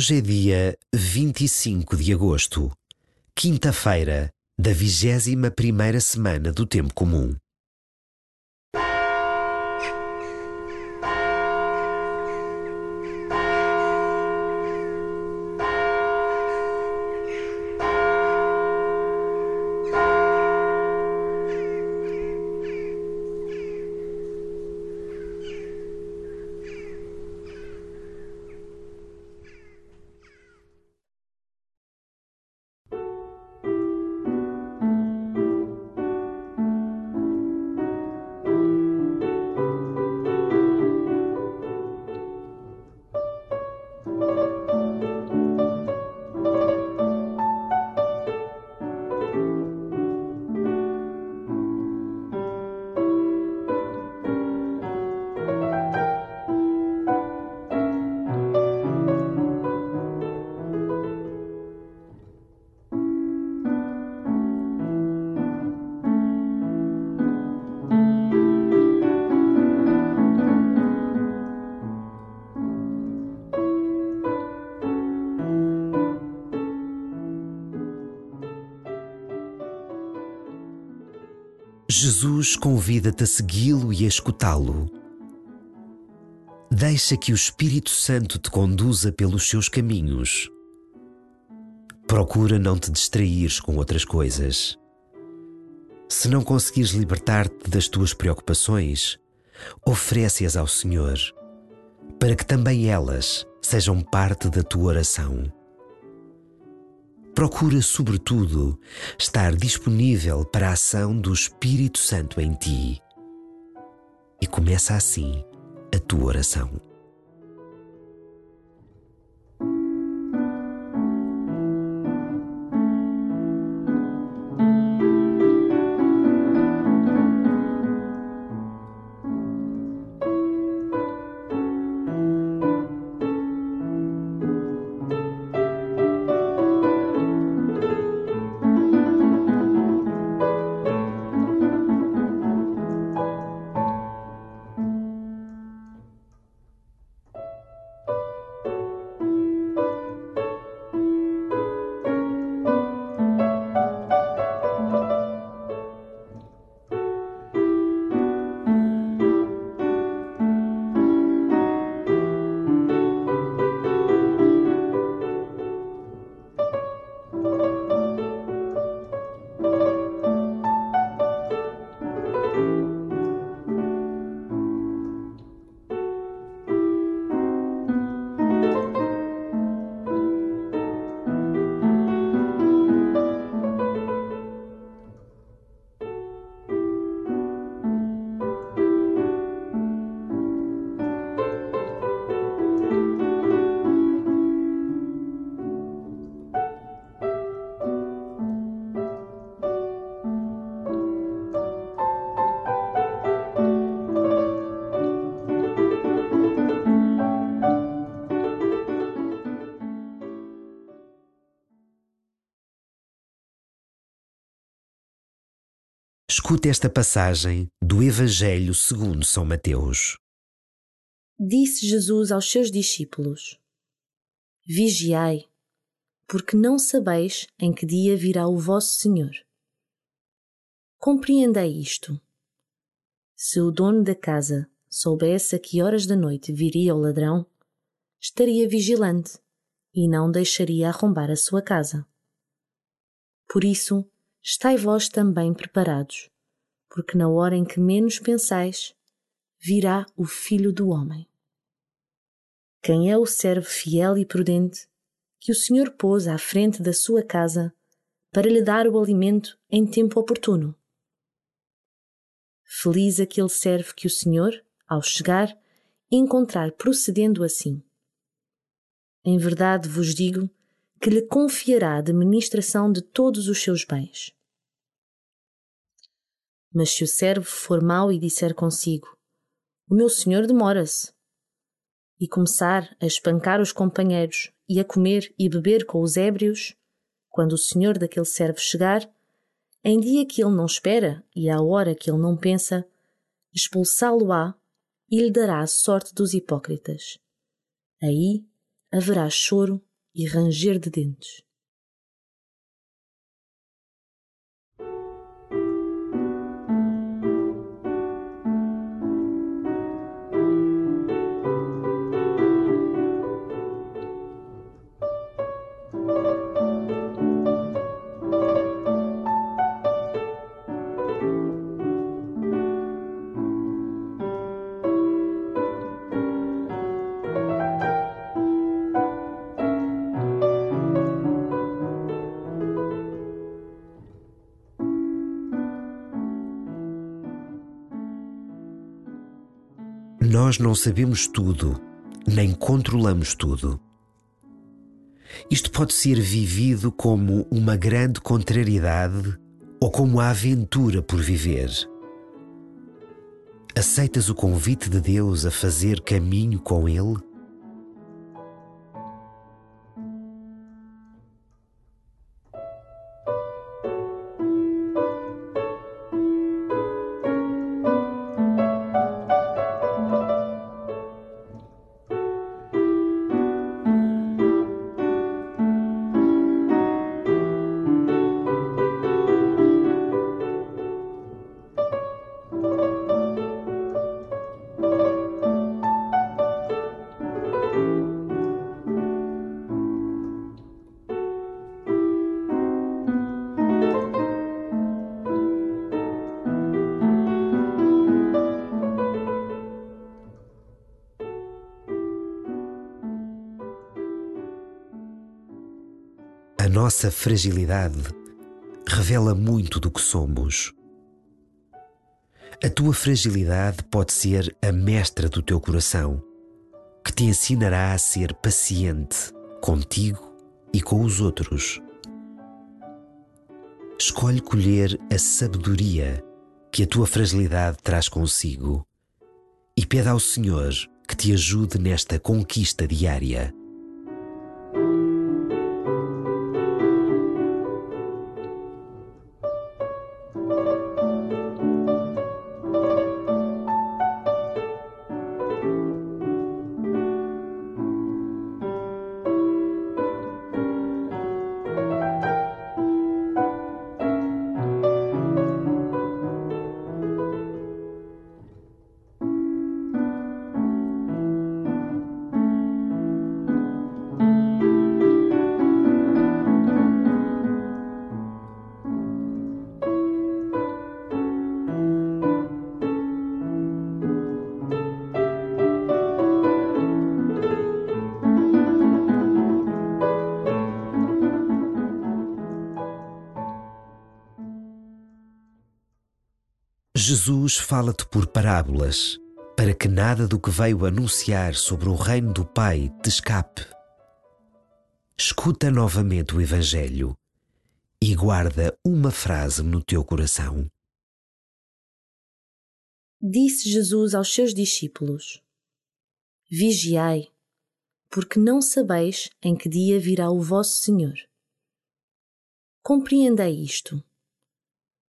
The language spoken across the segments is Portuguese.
Hoje é dia 25 de agosto, quinta-feira da vigésima primeira semana do Tempo Comum. Jesus convida-te a segui-lo e a escutá-lo. Deixa que o Espírito Santo te conduza pelos seus caminhos. Procura não te distraires com outras coisas. Se não conseguires libertar-te das tuas preocupações, oferece-as ao Senhor, para que também elas sejam parte da tua oração. Procura, sobretudo, estar disponível para a ação do Espírito Santo em ti. E começa assim a tua oração. Escute esta passagem do Evangelho segundo São Mateus. Disse Jesus aos seus discípulos: Vigiai, porque não sabeis em que dia virá o vosso Senhor. Compreendei isto. Se o dono da casa soubesse a que horas da noite viria o ladrão, estaria vigilante e não deixaria arrombar a sua casa. Por isso, estai vós também preparados, porque na hora em que menos pensais, virá o Filho do Homem. Quem é o servo fiel e prudente que o Senhor pôs à frente da sua casa para lhe dar o alimento em tempo oportuno? Feliz aquele servo que o Senhor, ao chegar, encontrar procedendo assim. Em verdade vos digo que lhe confiará a administração de todos os seus bens. Mas se o servo for mau e disser consigo: O meu senhor demora-se, e começar a espancar os companheiros e a comer e beber com os ébrios, quando o senhor daquele servo chegar, em dia que ele não espera e à hora que ele não pensa, expulsá-lo-á e lhe dará a sorte dos hipócritas. Aí haverá choro e ranger de dentes. Nós não sabemos tudo, nem controlamos tudo. Isto pode ser vivido como uma grande contrariedade ou como a aventura por viver. Aceitas o convite de Deus a fazer caminho com Ele? Nossa fragilidade revela muito do que somos. A tua fragilidade pode ser a mestra do teu coração, que te ensinará a ser paciente contigo e com os outros. Escolhe colher a sabedoria que a tua fragilidade traz consigo e pede ao Senhor que te ajude nesta conquista diária. Jesus fala-te por parábolas, para que nada do que veio anunciar sobre o reino do Pai te escape. Escuta novamente o Evangelho e guarda uma frase no teu coração. Disse Jesus aos seus discípulos: Vigiai, porque não sabeis em que dia virá o vosso Senhor. Compreendei isto.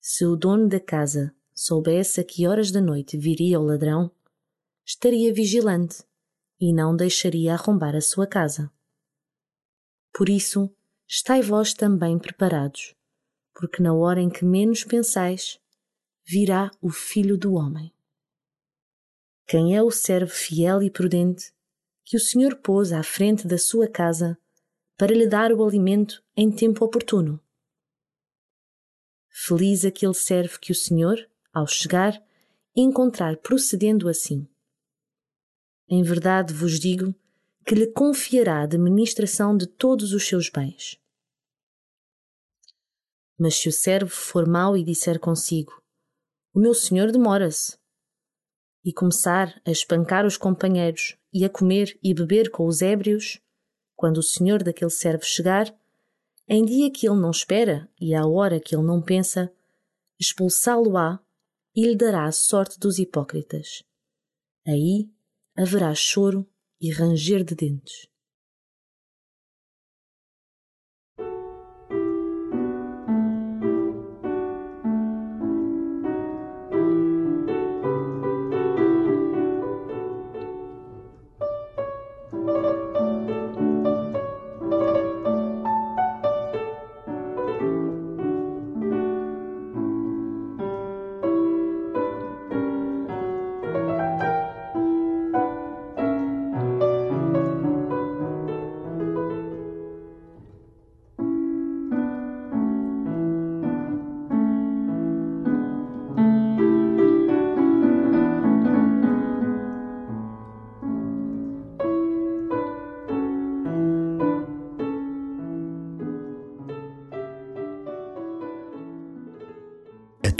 Se o dono da casa soubesse a que horas da noite viria o ladrão, estaria vigilante e não deixaria arrombar a sua casa. Por isso, estai vós também preparados, porque na hora em que menos pensais, virá o Filho do Homem. Quem é o servo fiel e prudente que o Senhor pôs à frente da sua casa para lhe dar o alimento em tempo oportuno? Feliz aquele servo que o Senhor, ao chegar, encontrar procedendo assim. Em verdade vos digo que lhe confiará a administração de todos os seus bens. Mas se o servo for mau e disser consigo: O meu senhor demora-se, e começar a espancar os companheiros e a comer e beber com os ébrios, quando o senhor daquele servo chegar, em dia que ele não espera e à hora que ele não pensa, expulsá-lo-á e lhe dará a sorte dos hipócritas. Aí haverá choro e ranger de dentes.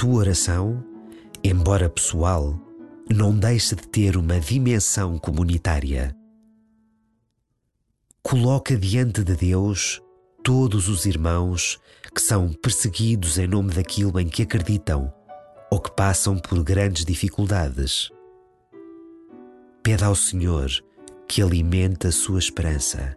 Tua oração, embora pessoal, não deixe de ter uma dimensão comunitária. Coloca diante de Deus todos os irmãos que são perseguidos em nome daquilo em que acreditam ou que passam por grandes dificuldades. Pede ao Senhor que alimente a sua esperança